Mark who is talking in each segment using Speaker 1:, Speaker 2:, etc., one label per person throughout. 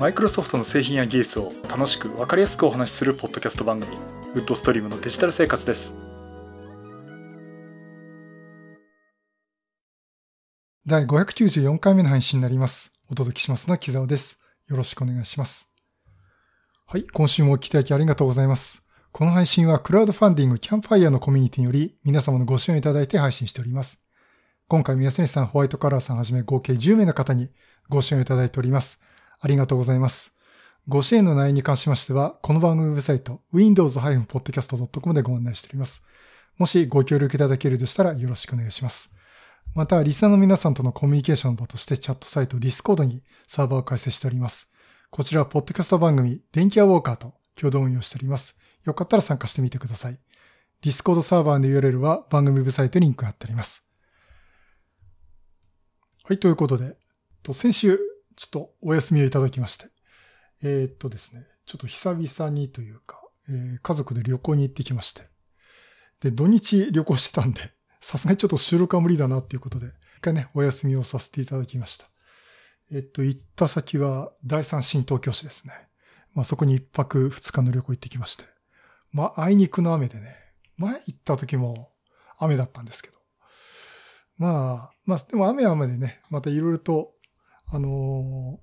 Speaker 1: マイクロソフトの製品や技術を楽しく分かりやすくお話しするポッドキャスト番組ウッドストリームのデジタル生活です。
Speaker 2: 第594回目の配信になります。お届けしますのは木澤です。よろしくお願いします。はい今週もお聞きいただきありがとうございます。この配信はクラウドファンディングキャンプファイヤーのコミュニティにより皆様のご支援いただいて配信しております。今回宮根さん、ホワイトカラーさんはじめ合計10名の方にご支援いただいております。ありがとうございます。ご支援の内容に関しましては、この番組ウェブサイト、windows-podcast.com でご案内しております。もしご協力いただけるとしたらよろしくお願いします。また、リスナーの皆さんとのコミュニケーションの場としてチャットサイト Discord にサーバーを開設しております。こちらは、ポッドキャスト番組、電気屋ウォーカーと共同運用しております。よかったら参加してみてください。Discord サーバーの URL は番組ウェブサイトにリンク貼ってあります。はい、ということで、と先週、ちょっとお休みをいただきまして、えー、っとですね、ちょっと久々にというか、えー、家族で旅行に行ってきまして、で、土日旅行してたんで、さすがにちょっと収録は無理だなっていうことで、一回ね、お休みをさせていただきました。えっと、行った先は第三新東京市ですね。まあそこに一泊二日の旅行行ってきまして。まあ、あいにくの雨でね、前行った時も雨だったんですけど、まあ、まあ、でも雨は雨でね、またいろいろと、あの、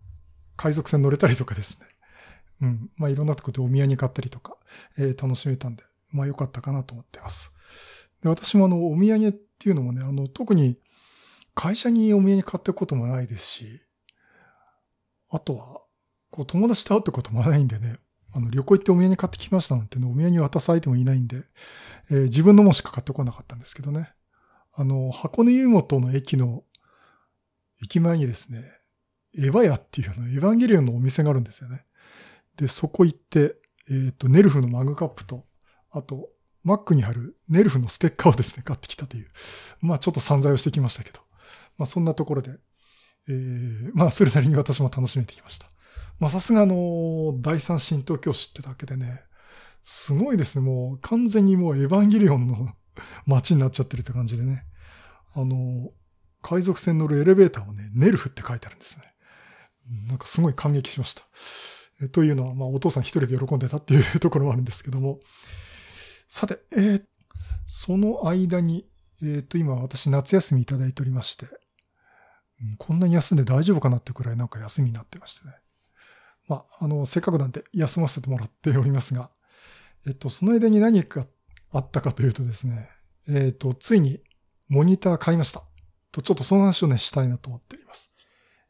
Speaker 2: 海賊船乗れたりとかですね。うん。まあ、いろんなとこでお土産買ったりとか、えー、楽しめたんで、まあ、良かったかなと思ってます。で、私もあの、お土産っていうのもね、あの、特に会社にお土産買っていくこともないですし、あとは、こう、友達と会うってこともないんでね、あの、旅行行ってお土産買ってきましたなんてね、お土産渡す相手もいないんで、えー、自分のもしか買ってこなかったんですけどね。あの、箱根湯本の駅の駅前にですね、エヴァ屋っていうの、エヴァンゲリオンのお店があるんですよね。で、そこ行って、えっ、ー、と、ネルフのマグカップと、あと、マックに貼るネルフのステッカーをですね、買ってきたという。まあ、ちょっと散財をしてきましたけど。まあ、そんなところで、えー、まあ、それなりに私も楽しめてきました。まあ、さすがの、第三新東京市ってだけでね、すごいですね。もう完全にもうエヴァンゲリオンの 街になっちゃってるって感じでね。あの、海賊船乗るエレベーターをね、ネルフって書いてあるんですね。なんかすごい感激しました。えというのは、まあお父さん一人で喜んでたっていうところもあるんですけども。さて、えー、その間に、えっ、ー、と、今私夏休みいただいておりまして、うんこんなに休んで大丈夫かなってくらいなんか休みになってましてね。まあ、あの、せっかくなんで休ませてもらっておりますが、えっと、その間に何かあったかというとですね、えっと、ついにモニター買いました。と、ちょっとその話をね、したいなと思っております。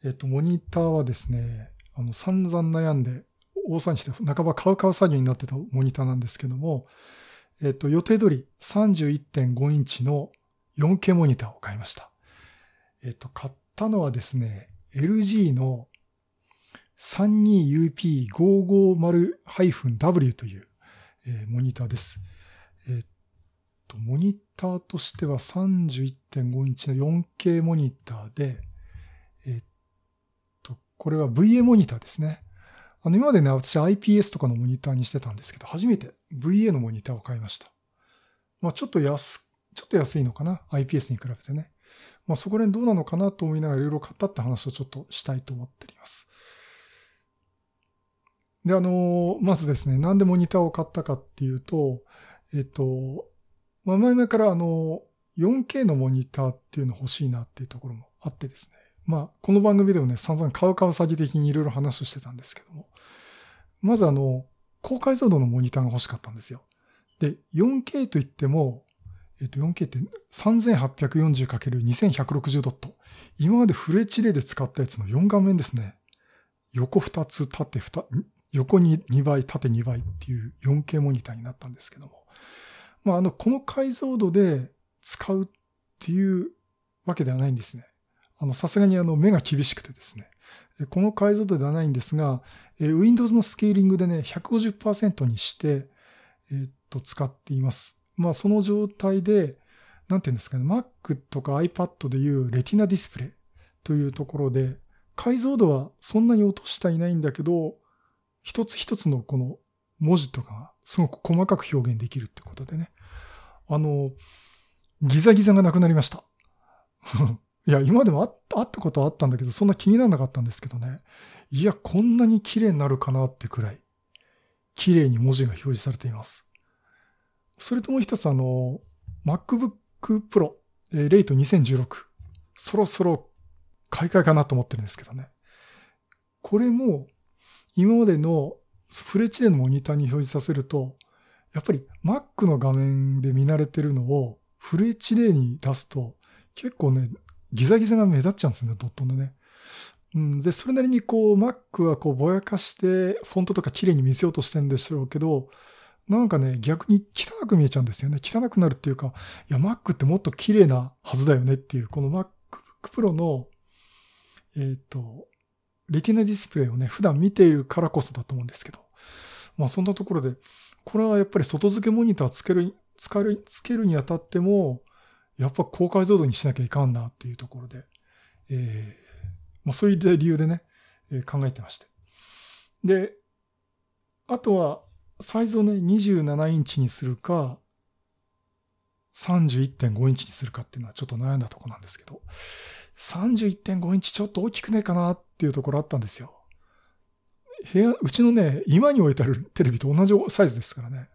Speaker 2: えっと、モニターはですね、あの、散々悩んで、大騒ぎして、半ば買う買う作業になってたモニターなんですけども、えっと、予定通り31.5インチの 4K モニターを買いました。えっと、買ったのはですね、LG の 32UP550-W という、えー、モニターです。えっと、モニターとしては31.5インチの 4K モニターで、これは VA モニターですね。あの、今までね、私 IPS とかのモニターにしてたんですけど、初めて VA のモニターを買いました。まあ、ちょっと安、ちょっと安いのかな ?IPS に比べてね。まあ、そこら辺どうなのかなと思いながらいろいろ買ったって話をちょっとしたいと思っております。で、あの、まずですね、なんでモニターを買ったかっていうと、えっと、まあ、前々からあの、4K のモニターっていうの欲しいなっていうところもあってですね。まあ、この番組でもね、散々買う買う詐欺的にいろいろ話をしてたんですけども。まずあの、高解像度のモニターが欲しかったんですよ。で、4K といっても、えっと、4K って 3840×2160 ドット。今までフレッチレで使ったやつの4画面ですね。横2つ、縦2、横に2倍、縦2倍っていう 4K モニターになったんですけども。まあ、あの、この解像度で使うっていうわけではないんですね。あの、さすがにあの、目が厳しくてですね。この解像度ではないんですが、Windows のスケーリングでね、150%にして、えっと、使っています。まあ、その状態で、なんていうんですかね、Mac とか iPad でいうレティナディスプレイというところで、解像度はそんなに落としていないんだけど、一つ一つのこの文字とかがすごく細かく表現できるってことでね。あの、ギザギザがなくなりました。いや、今でもあったことはあったんだけど、そんな気にならなかったんですけどね。いや、こんなに綺麗になるかなってくらい、綺麗に文字が表示されています。それともう一つ、あの、MacBook Pro、えー、レイト2016。そろそろ買い替えかなと思ってるんですけどね。これも、今までのフレッチでのモニターに表示させると、やっぱり Mac の画面で見慣れてるのをフル HD に出すと結構ね、ギザギザが目立っちゃうんですよね、ドットのね。うん、で、それなりにこう Mac はこうぼやかしてフォントとか綺麗に見せようとしてるんでしょうけど、なんかね、逆に汚く見えちゃうんですよね。汚くなるっていうか、いや、Mac ってもっと綺麗なはずだよねっていう、この MacBook Pro の、えっ、ー、と、レティナディスプレイをね、普段見ているからこそだと思うんですけど。まあそんなところで、これはやっぱり外付けモニターつける、使る、つけるにあたっても、やっぱ高解像度にしなきゃいかんなっていうところで、えー、まあそういう理由でね、えー、考えてまして。で、あとは、サイズをね、27インチにするか、31.5インチにするかっていうのはちょっと悩んだとこなんですけど、31.5インチちょっと大きくないかなっていうところあったんですよ。部屋、うちのね、今に置いてあるテレビと同じサイズですからね。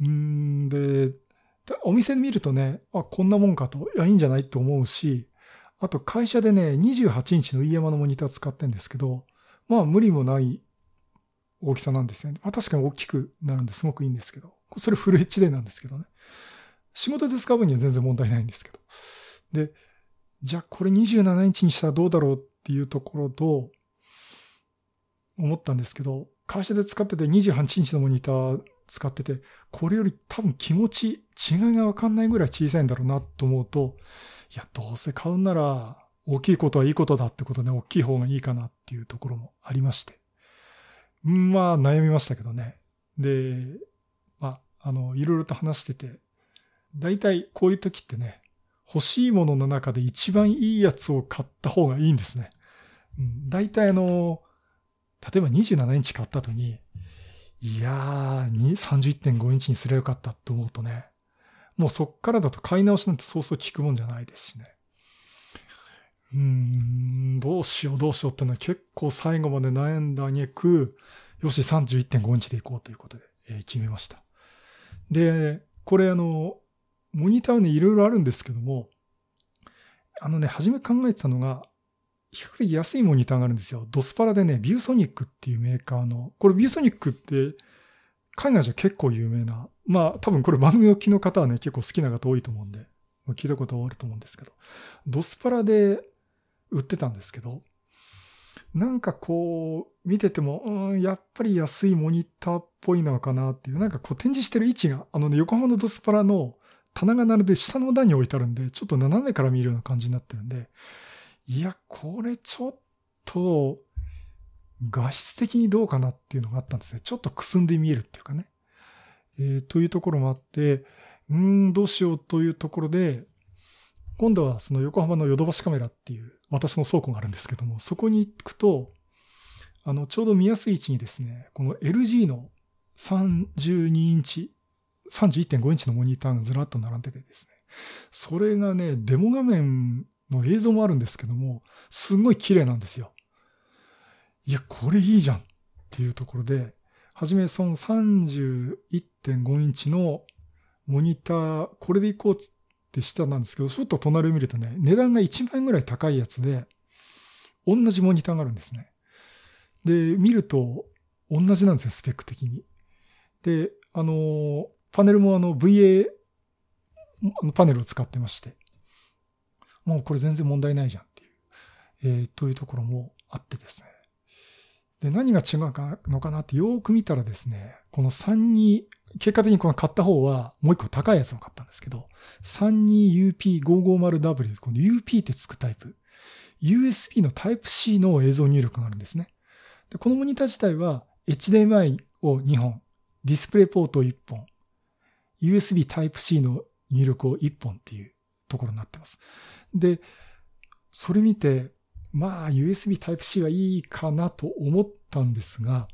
Speaker 2: うんで、お店で見るとね、あ、こんなもんかと、いや、いいんじゃないと思うし、あと会社でね、28インチの EMA のモニター使ってんですけど、まあ無理もない大きさなんですね。まあ確かに大きくなるんですごくいいんですけど、それフル HD なんですけどね。仕事で使う分には全然問題ないんですけど。で、じゃあこれ27インチにしたらどうだろうっていうところと、思ったんですけど、会社で使ってて28インチのモニター使ってて、これより多分気持ち、違いがわかんないぐらい小さいんだろうなと思うと、いや、どうせ買うなら、大きいことはいいことだってことで、大きい方がいいかなっていうところもありまして。まあ、悩みましたけどね。で、まあ、あの、いろいろと話してて、大体こういう時ってね、欲しいものの中で一番いいやつを買った方がいいんですね。うん、大体あの、例えば27インチ買った後に、いやー、31.5インチにすればよかったと思うとね、もうそっからだと買い直しなんてそうそう聞くもんじゃないですしね。うーん、どうしようどうしようってのは結構最後まで悩んだ挙句、よし31.5インチでいこうということで、えー、決めました。で、これあの、モニターね、いろいろあるんですけども、あのね、初め考えてたのが、比較的安いモニターがあるんですよ。ドスパラでね、ビューソニックっていうメーカーの、これビューソニックって海外じゃ結構有名な、まあ多分これ番組を聞の方はね、結構好きな方多いと思うんで、聞いたことあると思うんですけど、ドスパラで売ってたんですけど、なんかこう、見てても、うん、やっぱり安いモニターっぽいのかなっていう、なんかこう展示してる位置が、あのね、横浜のドスパラの棚が並んで下の段に置いてあるんで、ちょっと斜めから見るような感じになってるんで、いや、これちょっと、画質的にどうかなっていうのがあったんですね。ちょっとくすんで見えるっていうかね。えー、というところもあって、うん、どうしようというところで、今度はその横浜のヨドバシカメラっていう私の倉庫があるんですけども、そこに行くと、あの、ちょうど見やすい位置にですね、この LG の32インチ、31.5インチのモニターがずらっと並んでてですね、それがね、デモ画面の映像もあるんですけども、すごい綺麗なんですよ。いや、これいいじゃんっていうところで、はじめその31.5インチのモニター、これでいこうってしたなんですけど、ちょっと隣を見るとね、値段が1万円ぐらい高いやつで、同じモニターがあるんですね。で、見ると同じなんですよ、スペック的に。で、あの、パネルもあの VA パネルを使ってまして、もうこれ全然問題ないじゃんっていう、えー、というところもあってですね。で、何が違うのかなってよーく見たらですね、この32、結果的にこの買った方はもう一個高いやつを買ったんですけど、32UP550W、この UP ってつくタイプ。USB の Type-C の映像入力があるんですね。で、このモニター自体は HDMI を2本、ディスプレイポートを1本、USB Type-C の入力を1本っていうところになってます。で、それ見て、まあ USB Type-C はいいかなと思ったんですが、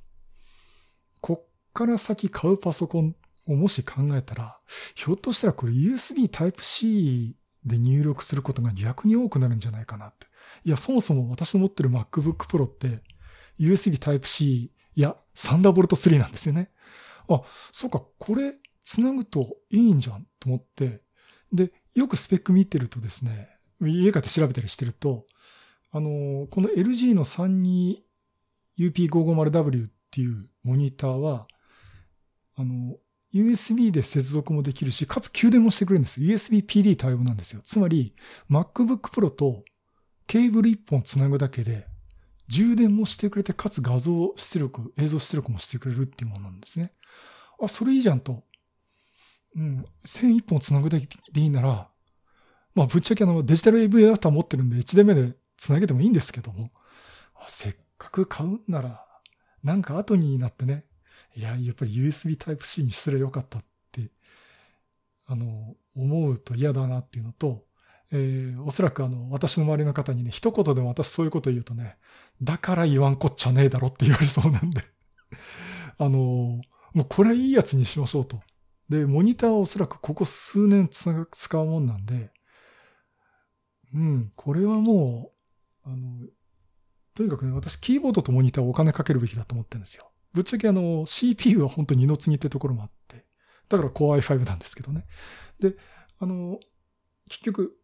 Speaker 2: こっから先買うパソコンをもし考えたら、ひょっとしたらこれ USB Type-C で入力することが逆に多くなるんじゃないかなって。いや、そもそも私の持ってる MacBook Pro って USB Type-C や Thunderbolt 3なんですよね。あ、そうか、これ繋ぐといいんじゃんと思って、で、よくスペック見てるとですね、家買って調べたりしてると、あの、この LG の 32UP550W っていうモニターは、あの、USB で接続もできるし、かつ給電もしてくれるんです。USB PD 対応なんですよ。つまり、MacBook Pro とケーブル1本つなぐだけで、充電もしてくれて、かつ画像出力、映像出力もしてくれるっていうものなんですね。あ、それいいじゃんと。うん、線1本つなぐだけでいいなら、まあ、ぶっちゃけあの、デジタル AV アダプター持ってるんで、1台目でつなげてもいいんですけども、せっかく買うんなら、なんか後になってね、いや、やっぱり USB Type-C にすればよかったって、あの、思うと嫌だなっていうのと、えー、おそらくあの、私の周りの方にね、一言でも私そういうこと言うとね、だから言わんこっちゃねえだろって言われそうなんで。あの、もうこれいいやつにしましょうと。で、モニターはおそらくここ数年つが使うもんなんで、うん、これはもう、あの、とにかくね、私キーボードとモニターをお金かけるべきだと思ってるんですよ。ぶっちゃけあの、CPU は本当に二の次ってところもあって、だから Core i5 なんですけどね。で、あの、結局、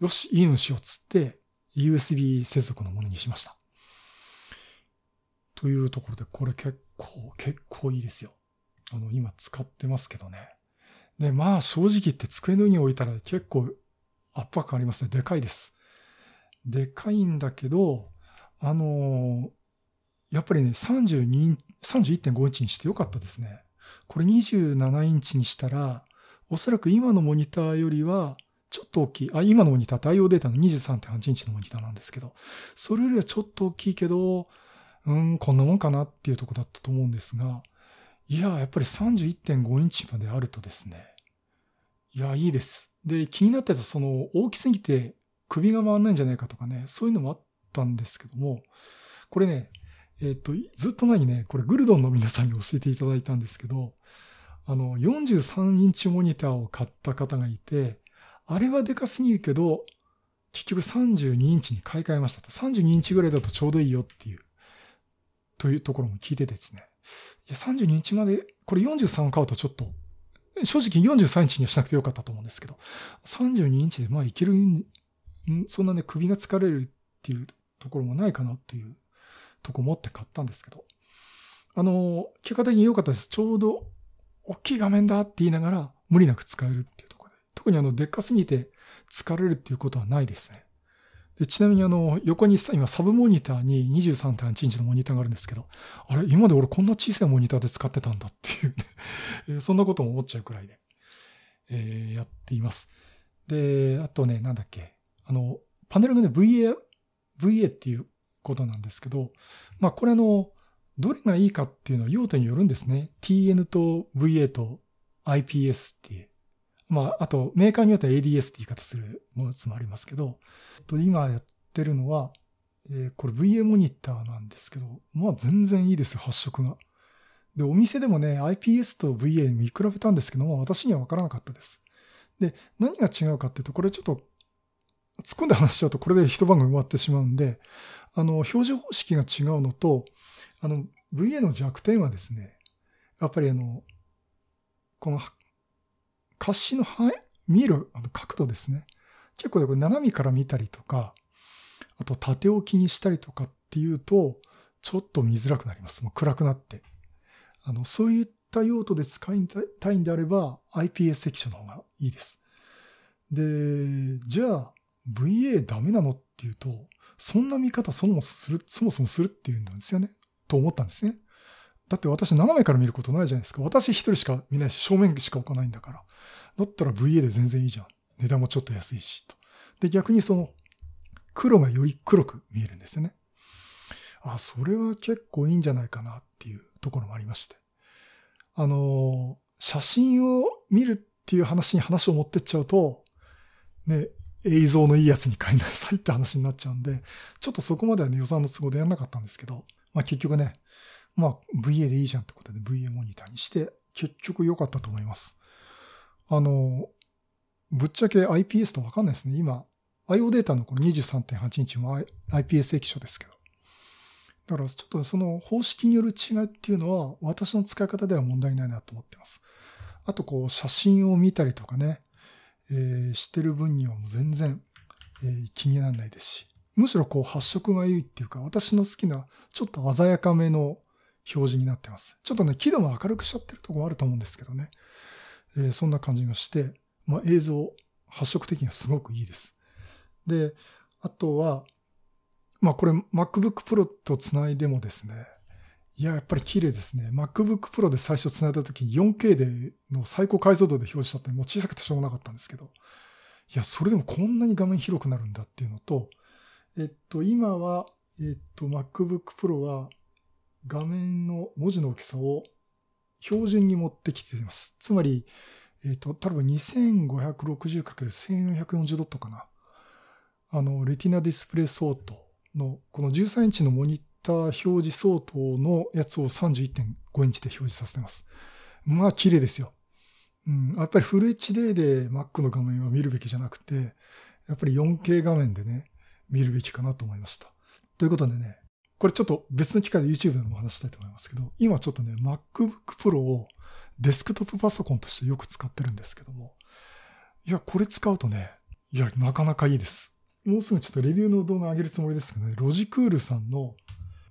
Speaker 2: よし、いいのしようっつって、USB 接続のものにしました。というところで、これ結構、結構いいですよ。あの、今使ってますけどね。で、まあ正直言って机の上に置いたら結構圧迫感ありますね。でかいです。でかいんだけど、あのやっぱりね、32、31.5インチにしてよかったですね。これ27インチにしたら、おそらく今のモニターよりは、ちょっと大きい。あ、今のモニター、対応データの23.8インチのモニターなんですけど、それよりはちょっと大きいけど、うん、こんなもんかなっていうとこだったと思うんですが、いや、やっぱり31.5インチまであるとですね、いや、いいです。で、気になってたその大きすぎて首が回んないんじゃないかとかね、そういうのもあったんですけども、これね、えっ、と、ずっと前にね、これグルドンの皆さんに教えていただいたんですけど、あの、43インチモニターを買った方がいて、あれはでかすぎるけど、結局32インチに買い替えましたと。32インチぐらいだとちょうどいいよっていう、というところも聞いててですね。いや、32インチまで、これ43を買うとちょっと、正直43インチにはしなくてよかったと思うんですけど、32インチでまあいける、そんなね、首が疲れるっていうところもないかなっていうとこ持って買ったんですけど、あの、結果的に良かったです。ちょうど大きい画面だって言いながら無理なく使えるっていうところで。特にあの、でっかすぎて疲れるっていうことはないですね。でちなみにあの、横にさ今サブモニターに23.8インチのモニターがあるんですけど、あれ今で俺こんな小さいモニターで使ってたんだっていうね そんなことも思っちゃうくらいで、えー、やっています。で、あとね、なんだっけ、あの、パネルがね、VA、VA っていうことなんですけど、まあこれの、どれがいいかっていうのは用途によるんですね。TN と VA と IPS っていう。まあ、あとメーカーによっては ADS って言い方するもつもありますけど、今やってるのは、えー、これ VA モニターなんですけど、まあ全然いいですよ、発色が。で、お店でもね、IPS と VA 見比べたんですけども、私にはわからなかったです。で、何が違うかっていうと、これちょっと突っ込んだ話しちゃうとこれで一晩が終わってしまうんで、あの、表示方式が違うのと、あの、VA の弱点はですね、やっぱりあの、この、滑子の範囲？見る角度ですね。結構これ斜めから見たりとか、あと縦置きにしたりとかっていうと、ちょっと見づらくなります。もう暗くなって。あの、そういった用途で使いたいんであれば、IPS 液晶の方がいいです。で、じゃあ、VA ダメなのっていうと、そんな見方そもそもする、そもそもするっていうんですよね。と思ったんですね。だって私斜めから見ることないじゃないですか。私一人しか見ないし、正面しか置かないんだから。だったら VA で全然いいじゃん。値段もちょっと安いし、と。で、逆にその、黒がより黒く見えるんですよね。あ、それは結構いいんじゃないかなっていうところもありまして。あの、写真を見るっていう話に話を持ってっちゃうと、ね、映像のいいやつに買いなさいって話になっちゃうんで、ちょっとそこまではね、予算の都合でやんなかったんですけど、まあ結局ね、まあ VA でいいじゃんってことで VA モニターにして、結局良かったと思います。あの、ぶっちゃけ IPS とわかんないですね。今、IO データのこの23.8インチも IPS 液晶ですけど。だからちょっとその方式による違いっていうのは私の使い方では問題ないなと思ってます。あとこう写真を見たりとかね、えー、してる分にはもう全然、えー、気にならないですし、むしろこう発色が良いっていうか私の好きなちょっと鮮やかめの表示になってます。ちょっとね、輝度も明るくしちゃってるとこもあると思うんですけどね。えー、そんな感じがして、まあ、映像、発色的にはすごくいいです。で、あとは、まあこれ MacBook Pro と繋いでもですね、いや、やっぱり綺麗ですね。MacBook Pro で最初繋いだ時に 4K での最高解像度で表示したってもう小さくてしょうがなかったんですけど、いや、それでもこんなに画面広くなるんだっていうのと、えっと、今は、えっと、MacBook Pro は画面の文字の大きさを標準に持ってきています。つまり、えっと、多分 2560×1440 ドットかな。あの、レティナディスプレイ相当の、この13インチのモニター表示相当のやつを31.5インチで表示させてます。まあ、綺麗ですよ。うん、やっぱりフル HD で Mac の画面は見るべきじゃなくて、やっぱり 4K 画面でね、見るべきかなと思いました。ということでね、これちょっと別の機会で YouTube でも話したいと思いますけど、今ちょっとね、MacBook Pro をデスクトップパソコンとしてよく使ってるんですけども、いや、これ使うとね、いや、なかなかいいです。もうすぐちょっとレビューの動画上げるつもりですけどね、ロジクールさんの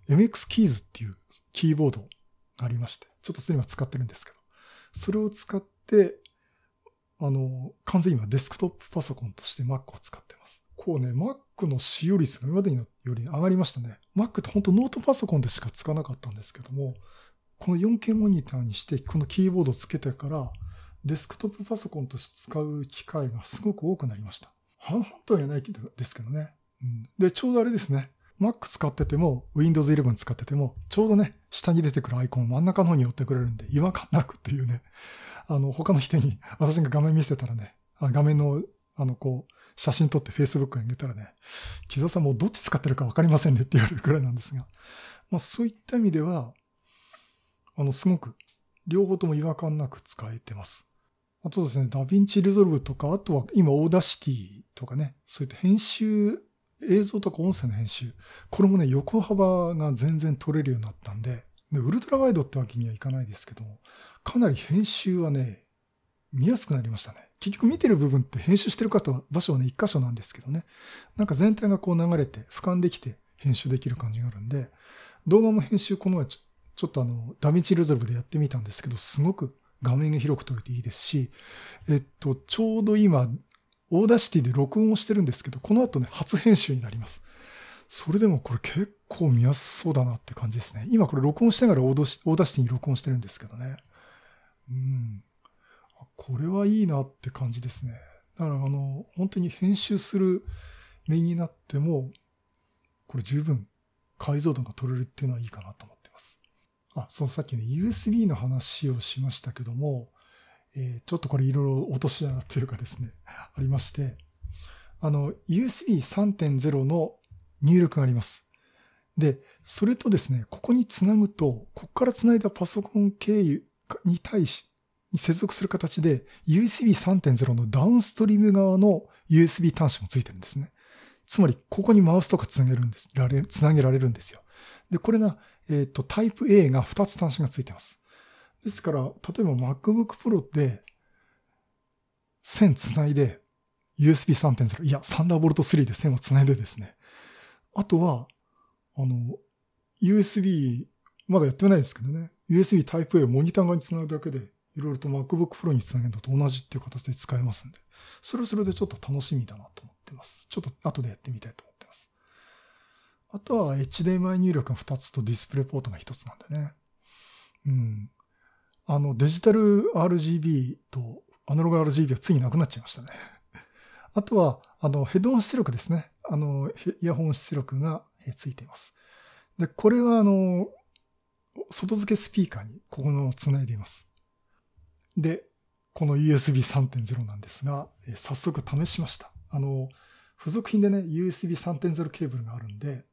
Speaker 2: MX キーズっていうキーボードがありまして、ちょっとそれ今使ってるんですけど、それを使って、あの、完全に今デスクトップパソコンとして Mac を使ってます。こうね、Mac の使用率が今までにより上がりましたね。Mac って本当ノートパソコンでしか使わなかったんですけども、この 4K モニターにして、このキーボードをつけてから、デスクトップパソコンとして使う機会がすごく多くなりました。本当は言えないですけどね。うん、で、ちょうどあれですね。Mac 使ってても、Windows 11使ってても、ちょうどね、下に出てくるアイコンを真ん中の方に寄ってくれるんで、違和感なくっていうね。あの、他の人に、私が画面見せたらね、画面の、あの、こう、写真撮って Facebook に上げたらね、木澤さんもうどっち使ってるか分かりませんねって言われるくらいなんですが、まあそういった意味では、あの、すごく、両方とも違和感なく使えてます。あとですね、 DaVinci Resolve とか、あとは今 Audacity とかね、そういった編集、映像とか音声の編集、これもね、横幅が全然取れるようになったんで、でウルトラワイドってわけにはいかないですけども、かなり編集はね、見やすくなりましたね。結局見てる部分って編集してる方は場所はね、一箇所なんですけどね。なんか全体がこう流れて、俯瞰できて編集できる感じがあるんで、動画も編集この前ちょっとあの、 DaVinci Resolve でやってみたんですけど、すごく画面が広く撮れていいですし、えっと、ちょうど今、 Audacity で録音をしてるんですけど、この後ね、初編集になります。それでもこれ結構見やすそうだなって感じですね。今これ録音しながら Audacity に録音してるんですけどね。うん。これはいいなって感じですね。だからあの、本当に編集する目になっても、これ十分解像度が取れるっていうのはいいかなと思ってます。あ、そう、さっきね、USB の話をしましたけども、えー、ちょっとこれいろいろ落とし穴っていうかですね、ありまして、あの、USB 3.0の入力があります。で、それとですね、ここにつなぐと、ここからつないだパソコン経由に対し、に接続する形で USB 3.0のダウンストリーム側の USB 端子もついてるんですね。つまり、ここにマウスとかつなげるんです。つなげられるんですよ。で、これが、えっ、と、タイプ A が2つ端子がついてます。ですから、例えば MacBook Pro で線つないで USB 3.0、いや、サンダーボルト3で線をつないでですね。あとは、あの、USB、まだやってないですけどね。USB Type A をモニター側につなぐだけでいろいろと MacBook Pro につなげるのと同じっていう形で使えますんで、それはそれでちょっと楽しみだなと思ってます。ちょっと後でやってみたいと思ってます。あとは HDMI 入力が2つとディスプレイポートが1つなんでね。うん。あの、デジタル RGB とアナログ RGB はついなくなっちゃいましたね。あとは、あの、ヘッドホン出力ですね。あの、イヤホン出力がついています。で、これはあの、外付けスピーカーにここのつないでいます。で、この USB 3.0なんですが、えー、早速試しました。あの、付属品でね、USB 3.0ケーブルがあるんで、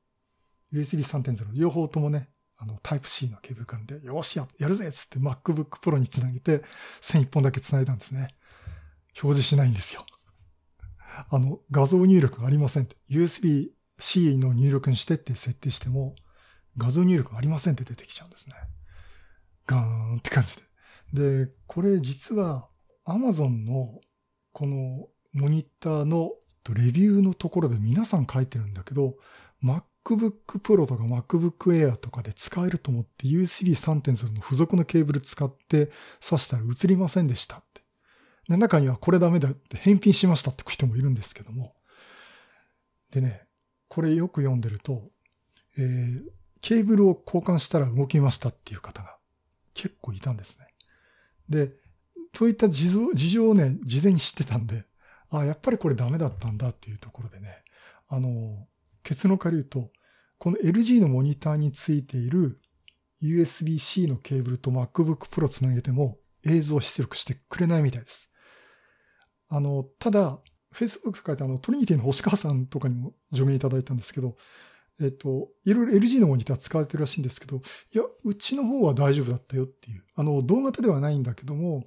Speaker 2: USB 3.0両方ともね、あの、Type-C のケーブルがあるんで、よしや、やるぜっつって MacBook Pro につなげて、線1本だけつないだんですね。表示しないんですよ。あの、画像入力がありませんって。USB-C の入力にしてって設定しても、画像入力がありませんって出てきちゃうんですね。ガーンって感じで。で、これ実は Amazon のこのモニターのレビューのところで皆さん書いてるんだけど、MacBook Pro とか MacBook Air とかで使えると思って USB3.0 の付属のケーブル使って挿したら映りませんでしたって。で中にはこれダメだって返品しましたって人もいるんですけども。でね、これよく読んでると、えー、ケーブルを交換したら動きましたっていう方が結構いたんですね。で、そういった事情をね、事前に知ってたんで、あ、やっぱりこれダメだったんだっていうところでね、あの、結論から言うと、この LG のモニターについている USB-C のケーブルと MacBook Pro つなげても映像出力してくれないみたいです。あの、ただ、Facebook と書いてあの、トリニティの星川さんとかにも助言いただいたんですけど、えっと、いろいろ LG のモニター使われてるらしいんですけど、いや、うちの方は大丈夫だったよっていう。あの、動型ではないんだけども、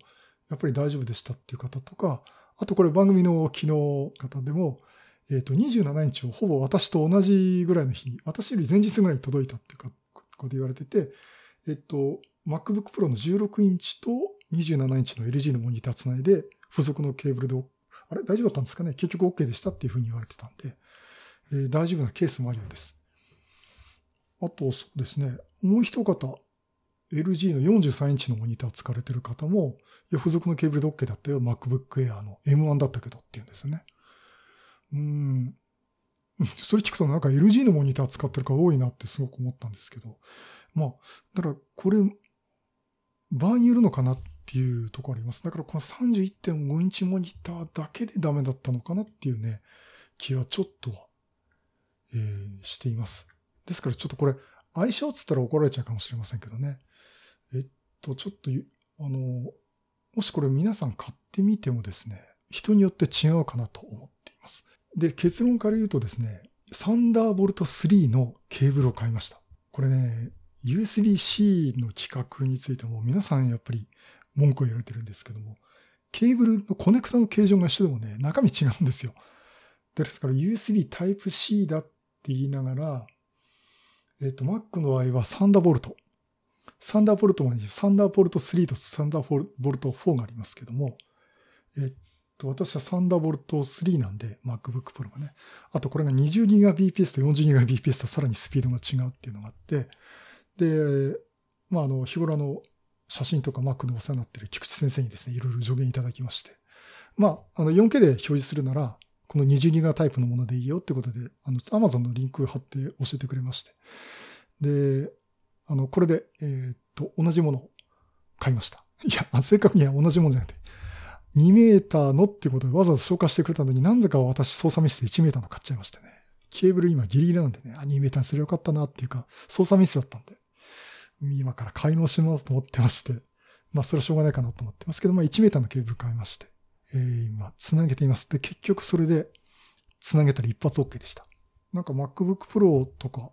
Speaker 2: やっぱり大丈夫でしたっていう方とか、あとこれ番組の昨日方でも、えっ、と、27インチをほぼ私と同じぐらいの日に、私より前日ぐらいに届いたっていうかこと言われてて、えっ、と、MacBook Pro の16インチと27インチの LG のモニターつないで、付属のケーブルで、あれ？大丈夫だったんですかね？結局 OK でしたっていうふうに言われてたんで、えー、大丈夫なケースもあるようです。あと、そうですね。もう一方、LG の43インチのモニター使われてる方も、いや、付属のケーブルで OK だったよ。MacBook Air の M1 だったけどっていうんですね。うん。それ聞くとなんか LG のモニター使ってる方多いなってすごく思ったんですけど。まあ、だからこれ、場合によるのかなっていうところあります。だからこの31.5インチモニターだけでダメだったのかなっていうね、気はちょっと、えー、しています。ですからちょっとこれ、相性っつったら怒られちゃうかもしれませんけどね。えっと、ちょっと、あの、もしこれ皆さん買ってみてもですね、人によって違うかなと思っています。で、結論から言うとですね、サンダーボルト3のケーブルを買いました。これね、USB-C の規格についても皆さんやっぱり文句を言われてるんですけども、ケーブルのコネクタの形状が一緒でもね、中身違うんですよ。ですから USB Type-C だって言いながら、えっ、と、Mac の場合はサンダーボルト。サンダーボルトもサンダーボルト3とサンダーボルト4がありますけども、えっと、私はサンダーボルト3なんで、MacBook Pro がね。あとこれが 20GBps と 40GBps とさらにスピードが違うっていうのがあって、で、まあ、あの、日頃の写真とか Mac でお世話になっている菊池先生にですね、いろいろ助言いただきまして。まあ、あの、4K で表示するなら、この 20GB タイプのものでいいよってことで、あの、Amazon のリンク貼って教えてくれまして。で、あの、これで、えー、っと、同じものを買いました。いや、正確には同じものじゃなくて、2メーターのってことでわざわざ紹介してくれたのに、なんでか私操作ミスで1メーターの買っちゃいましてね。ケーブル今ギリギリなんでね、あ、2メーターにすればよかったなっていうか、操作ミスだったんで、今から買い直しますと思ってまして、まあそれはしょうがないかなと思ってますけど、まあ1メーターのケーブル買いまして、えー、今、つなげています。で、結局それで、つなげたら一発 OK でした。なんか MacBook Pro とか、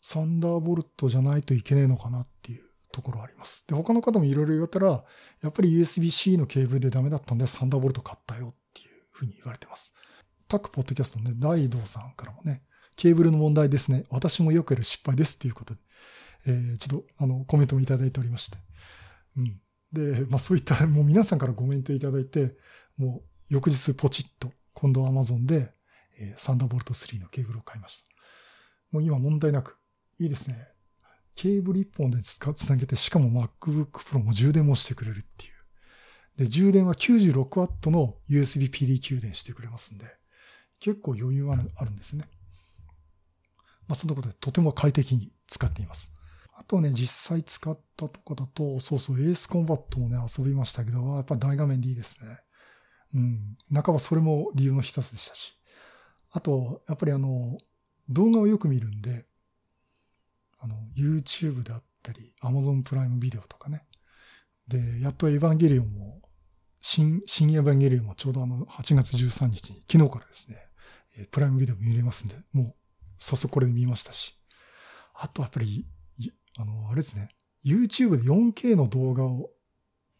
Speaker 2: サンダーボルトじゃないといけねえのかなっていうところあります。で、他の方もいろいろ言われたら、やっぱり USB-C のケーブルでダメだったんで、サンダーボルト買ったよっていうふうに言われてます。タックポッドキャストのね、大道さんからもね、ケーブルの問題ですね。私もよくやる失敗ですっていうことで、えー、ちょっと、あの、コメントもいただいておりまして。うん。で、まあそういった、もう皆さんからコメントいただいて、もう翌日ポチッと、今度は Amazon で、えー、サンダーボルト3のケーブルを買いました。もう今問題なく、いいですね。ケーブル1本でつなげて、しかも MacBook Pro も充電もしてくれるっていう。で、充電は 96W の USB PD 給電してくれますんで、結構余裕はあるんですね。まあ、そのことでとても快適に使っています。あとね、実際使ったとかだと、そうそう、エースコンバットもね、遊びましたけど、やっぱ大画面でいいですね。うん。半ばそれも理由の一つでしたし。あと、やっぱりあの、動画をよく見るんで、あの、YouTube であったり、Amazon プライムビデオとかね。で、やっとエヴァンゲリオンも、新、新エヴァンゲリオンもちょうどあの、8月13日に、昨日からですね、プライムビデオ見れますんで、もう、早速これで見ましたし。あと、やっぱり、あの、あれですね、YouTube で 4K の動画を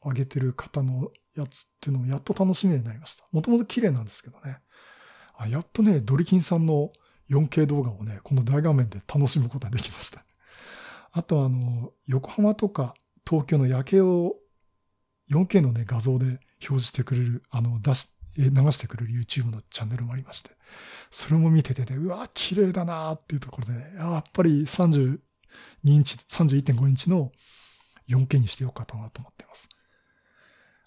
Speaker 2: 上げてる方のやつっていうのをやっと楽しめるようになりました。もともと綺麗なんですけどね。あやっとね、ドリキンさんの 4K 動画をね、この大画面で楽しむことができました。あとあの、横浜とか東京の夜景を 4K のね、画像で表示してくれる、あの、出し、流してくれる YouTube のチャンネルもありまして、それも見ててね、うわ、綺麗だなっていうところでね、やっぱり32インチ、31.5インチの 4K にしてよかったなと思ってます。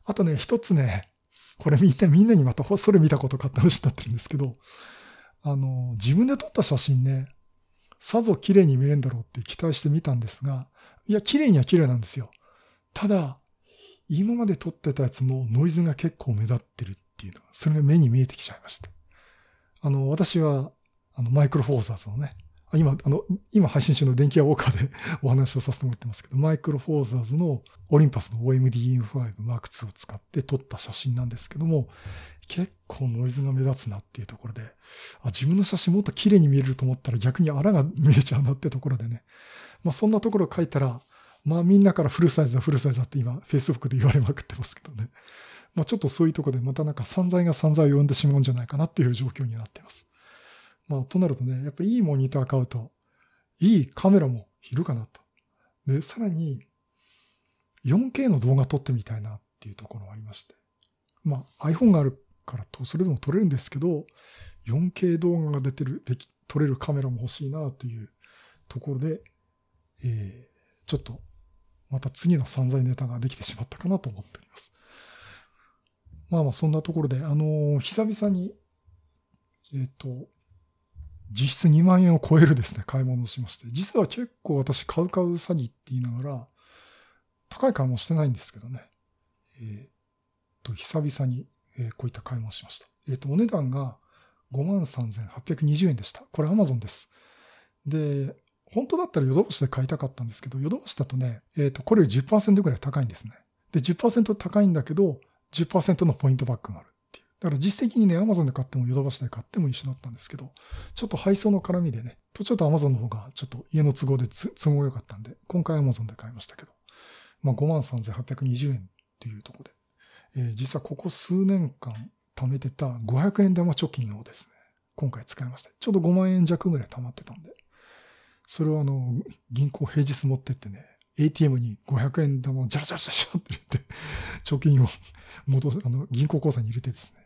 Speaker 2: あとね、一つね、これみんな、みんなにまたそれ見たことかって話になってるんですけど、あの、自分で撮った写真ね、さぞ綺麗に見れるんだろうって期待してみたんですが、いや、綺麗には綺麗なんですよ。ただ、今まで撮ってたやつのノイズが結構目立ってるっていうのが、それが目に見えてきちゃいました。あの、私は、あの、マイクロフォーザーズのね、今、あの、今配信中の電気屋ウォーカーで お話をさせてもらってますけど、マイクロフォーザーズのオリンパスの OMD-M5 Mark II を使って撮った写真なんですけども、結構ノイズが目立つなっていうところで、あ自分の写真もっと綺麗に見えると思ったら逆に荒が見えちゃうなってところでね。まあそんなところを書いたら、まあみんなからフルサイズだフルサイズだって今 Facebook で言われまくってますけどね。まあちょっとそういうところでまたなんか散財が散財を呼んでしまうんじゃないかなっていう状況になっています。まあとなるとね、やっぱりいいモニター買うと、いいカメラもいるかなと。で、さらに 4K の動画撮ってみたいなっていうところがありまして。まあ iPhone があるからと、それでも撮れるんですけど、4K 動画が出てる、でき、撮れるカメラも欲しいなというところで、えー、ちょっと、また次の散財ネタができてしまったかなと思っております。まあまあ、そんなところで、あのー、久々に、えっ、ー、と、実質2万円を超えるですね、買い物をしまして。実は結構私、買う買う詐欺って言いながら、高い買い物してないんですけどね。えっ、と、久々にえこういった買い物をしました。えっ、と、お値段が53,820円でした。これ Amazon です。で、本当だったらヨドバシで買いたかったんですけど、ヨドバシだとね、えっ、と、これより10%ぐらい高いんですね。で、10%高いんだけど、10%のポイントバックがある。だから実績にね、Amazon で買ってもヨドバシで買っても一緒だったんですけど、ちょっと配送の絡みでね、とちょっと Amazon の方がちょっと家の都合で都合良かったんで、今回 Amazon で買いましたけど、まあ53,820円っていうとこで、えー、実はここ数年間貯めてた500円玉貯金をですね、今回使いました。ちょうど5万円弱ぐらい貯まってたんで、それをあの、銀行平日持ってってね、ATM に500円玉をジャラジャラジャラって入れて、貯金を戻、あの、銀行口座に入れてですね、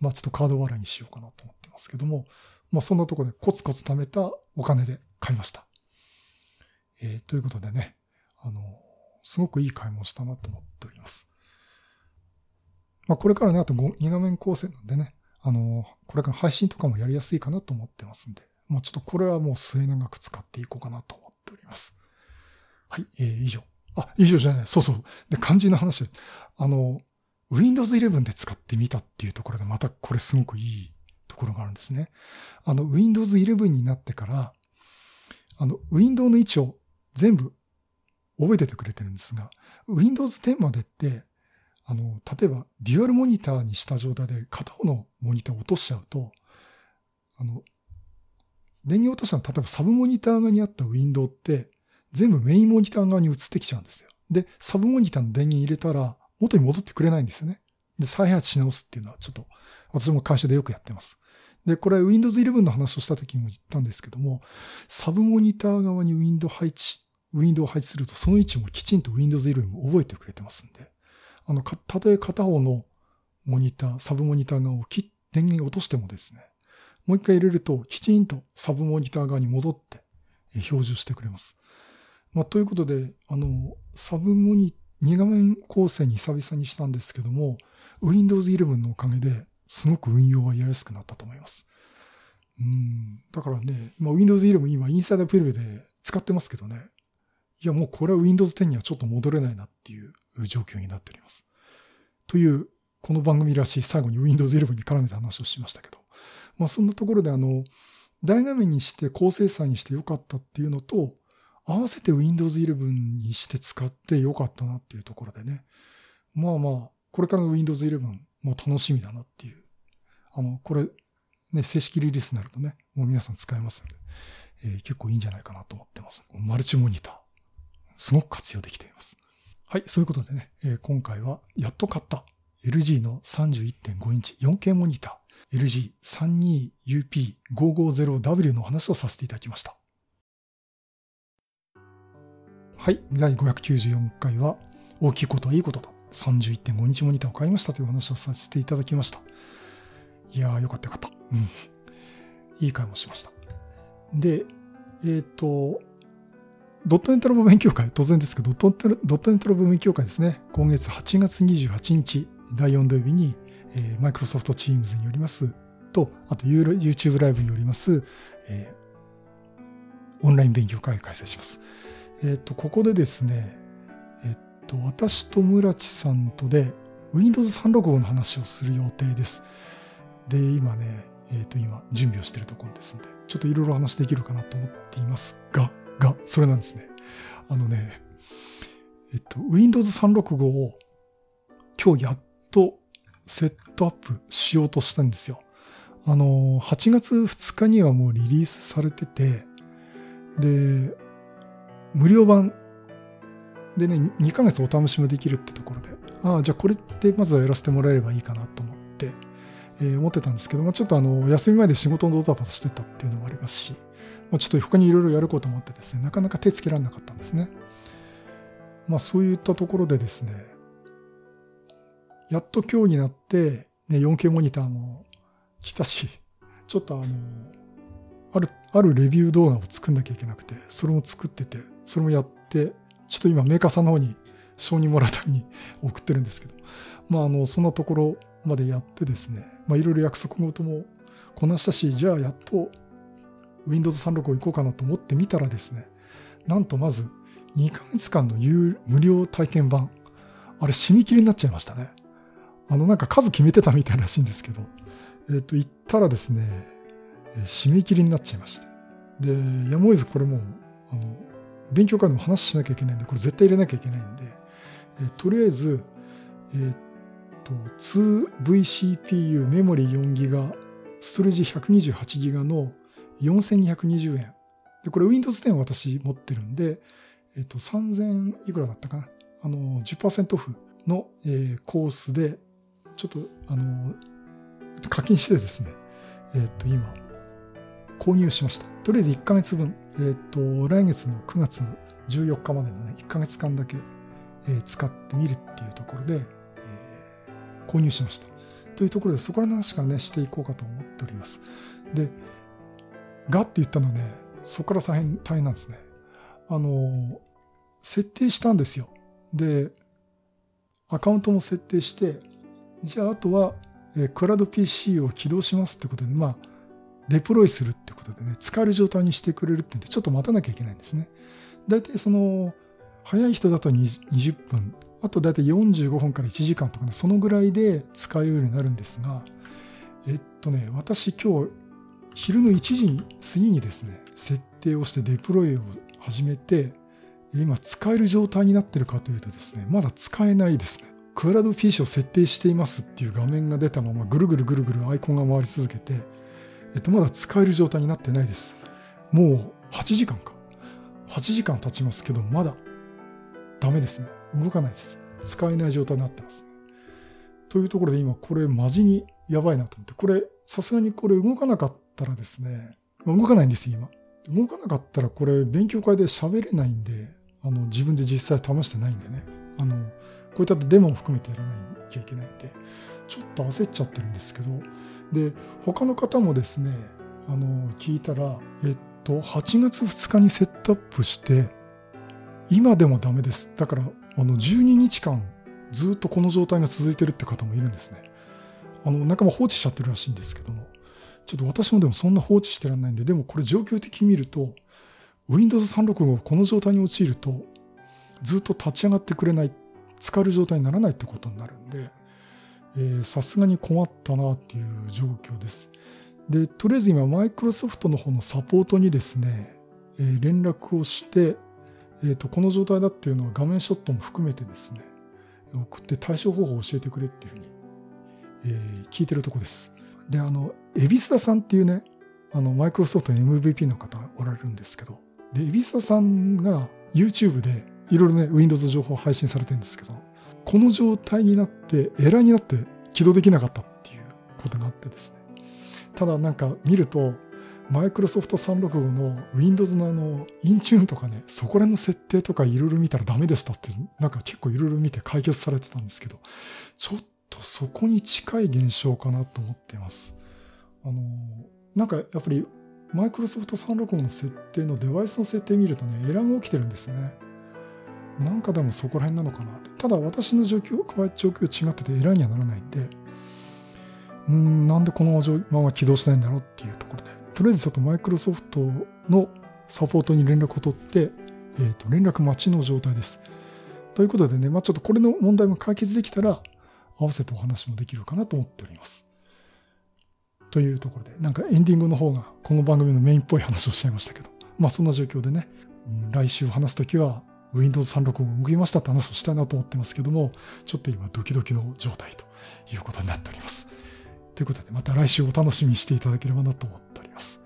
Speaker 2: まあちょっとカード払いにしようかなと思ってますけども、まあそんなところでコツコツ貯めたお金で買いました。えー、ということでね、あの、すごくいい買い物したなと思っております。まあ、これからね、あと2画面構成なんでね、あの、これから配信とかもやりやすいかなと思ってますんで、もうちょっとこれはもう末長く使っていこうかなと思っております。はい、えー、以上。あ、以上じゃない。そうそう。で、肝心な話。あの、Windows 11で使ってみたっていうところで、またこれすごくいいところがあるんですね。あの、Windows 11になってから、あの、ウィンドウの位置を全部覚えててくれてるんですが、Windows 10までってあの、例えば、デュアルモニターにした状態で片方のモニターを落としちゃうと、あの、電源落としたの、例えばサブモニター側にあったウィンドウって、全部メインモニター側に移ってきちゃうんですよ。で、サブモニターの電源入れたら、元に戻ってくれないんですよね。で、再発し直すっていうのは、ちょっと、私も会社でよくやってます。で、これ Windows 11の話をした時も言ったんですけども、サブモニター側にウィンドウ配置、ウィンドウを配置すると、その位置もきちんと Windows 11も覚えてくれてますんで、あの、たとえ片方のモニター、サブモニター側を切電源落としてもですね、もう一回入れるときちんとサブモニター側に戻って表示してくれます。まあ、ということで、あの、サブモニ、2画面構成に久々にしたんですけども、Windows 11のおかげですごく運用はやりやすくなったと思います。うん。だからね、まあ、Windows 11今インサイダープレビューで使ってますけどね。いや、もうこれは Windows 10にはちょっと戻れないなっていう状況になっております。という、この番組らしい最後に Windows 11に絡めた話をしましたけど、まあそんなところであの、大画面にして高精細にしてよかったっていうのと、合わせて Windows 11にして使ってよかったなっていうところでね。まあまあ、これからの Windows 11も楽しみだなっていう。あの、これ、ね、正式リリースになるとね、もう皆さん使えますんで、えー、結構いいんじゃないかなと思ってます。マルチモニター。すごく活用できています。はい、そういうことでね、えー今回はやっと買った LG の31.5インチ 4K モニター LG32UP550W の話をさせていただきました。はい、第594回は大きいことはいいことだ。31.5インチモニターを買いましたという話をさせていただきました。いやー、よかったよかった。うん。いい買いもしました。で、えっ、と、ドットネットラボ勉強会、当然ですけど、ドットネドットネットラボ勉強会ですね。今月8月28日、第4土曜日に、えー、マイクロソフトチームズによりますと、あと YouTube ライブによります、えーオンライン勉強会を開催します。えっ、と、ここでですね、えっ、と、私と村地さんとで Windows 365の話をする予定です。で、今ね、えっ、と、今、準備をしているところですので、ちょっといろいろ話できるかなと思っていますが、が、それなんですね。あのね、えっと、Windows 365を今日やっとセットアップしようとしたんですよ。あの、8月2日にはもうリリースされてて、で、無料版でね、2ヶ月お試しもできるってところで、ああ、じゃあこれってまずはやらせてもらえればいいかなと思って、えー思ってたんですけど、まあ、ちょっとあの、休み前で仕事のドタバタしてたっていうのもありますし、まあ、ちょっと他にいろいろやることもあってですね、なかなか手つけられなかったんですね。まあそういったところでですね、やっと今日になって、ね、4K モニターも来たし、ちょっとあの、ある、あるレビュー動画を作んなきゃいけなくて、それも作ってて、それもやって、ちょっと今メーカーさんの方に承認もらうために送ってるんですけど、まああの、そんなところまでやってですね、まあいろいろ約束事もこなしたし、じゃあやっと Windows 365行こうかなと思ってみたらですね、なんとまず2ヶ月間の有無料体験版、あれ締め切りになっちゃいましたね。あのなんか数決めてたみたいらしいんですけど、えっ、と、行ったらですね、締め切りになっちゃいまして。で、やむを得ずこれも、あの、勉強会でも話しなきゃいけないんで、これ絶対入れなきゃいけないんで、えーとりあえず、えーっと、2VCPU メモリ 4GB、ストレージ 128GB の4220円。で、これ Windows 10私持ってるんで、えっと、3000いくらだったかな？あの、10%オフの、えーコースで、ちょっと、あの、課金してですね、えっと、今、購入しました。とりあえず1ヶ月分、えっと、来月の9月の14日までのね、1ヶ月間だけ、えー使ってみるっていうところで、えー購入しました。というところで、そこらの話からね、していこうかと思っております。で、がって言ったのね、そこから大変、大変なんですね。あの、設定したんですよ。で、アカウントも設定して、じゃああとは、えークラウド PC を起動しますってことで、まあ、デプロイするってことでね、使える状態にしてくれるってんで、ちょっと待たなきゃいけないんですね。大体その、早い人だと20分、あと大体45分から1時間とかね、そのぐらいで使えるようになるんですが、えっとね、私今日、昼の1時過ぎにですね、設定をしてデプロイを始めて、今使える状態になってるかというとですね、まだ使えないですね。クラウド PC を設定していますっていう画面が出たままぐるぐるぐるぐるアイコンが回り続けて、えっと、まだ使える状態になってないです。もう8時間か。8時間経ちますけど、まだダメですね。動かないです。使えない状態になってます。というところで今これマジにやばいなと思って、これさすがにこれ動かなかったらですね、動かないんです、今。動かなかったらこれ勉強会で喋れないんで、あの自分で実際試してないんでね。あの、こういったデモも含めてやらなきゃいけないんで、ちょっと焦っちゃってるんですけど、で、他の方もですね、あの、聞いたら、えっと、8月2日にセットアップして、今でもダメです。だから、あの、12日間ずっとこの状態が続いてるって方もいるんですね。あの、中も放置しちゃってるらしいんですけども、ちょっと私もでもそんな放置してらんないんで、でもこれ状況的に見ると、Windows 365この状態に陥ると、ずっと立ち上がってくれない、使える状態にならないってことになるんで、さすがに困ったなっていう状況です。で、とりあえず今、マイクロソフトの方のサポートにですね、えー連絡をして、えーと、この状態だっていうのは画面ショットも含めてですね、送って対処方法を教えてくれっていうふうに、えー聞いてるとこです。で、あの、エビスダさんっていうね、あの、マイクロソフトの MVP の方おられるんですけど、で、エビスダさんが YouTube で、いろいろね、Windows 情報配信されてるんですけど、この状態になって、エラーになって起動できなかったっていうことがあってですね。ただなんか見ると、マイクロソフト365の Windows のあの、インチューンとかね、そこら辺の設定とかいろいろ見たらダメでしたって、なんか結構いろいろ見て解決されてたんですけど、ちょっとそこに近い現象かなと思ってます。あの、なんかやっぱりマイクロソフト365の設定のデバイスの設定見るとね、エラーが起きてるんですね。なんかでもそこら辺なのかな。ただ私の状況、状況違っててエラーにはならないんで、うん、なんでこのまま起動しないんだろうっていうところで、とりあえずちょっとマイクロソフトのサポートに連絡を取って、えっ、ー、と、連絡待ちの状態です。ということでね、まあちょっとこれの問題も解決できたら、合わせてお話もできるかなと思っております。というところで、なんかエンディングの方がこの番組のメインっぽい話をしちゃいましたけど、まあそんな状況でね、来週話すときは Windows 365動きましたって話をしたいなと思ってますけども、ちょっと今ドキドキの状態ということになっております。ということで、また来週お楽しみにしていただければなと思っております。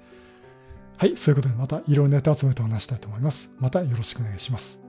Speaker 2: はい、そういうことでまたいろいろネタ集めてお話したいと思います。またよろしくお願いします。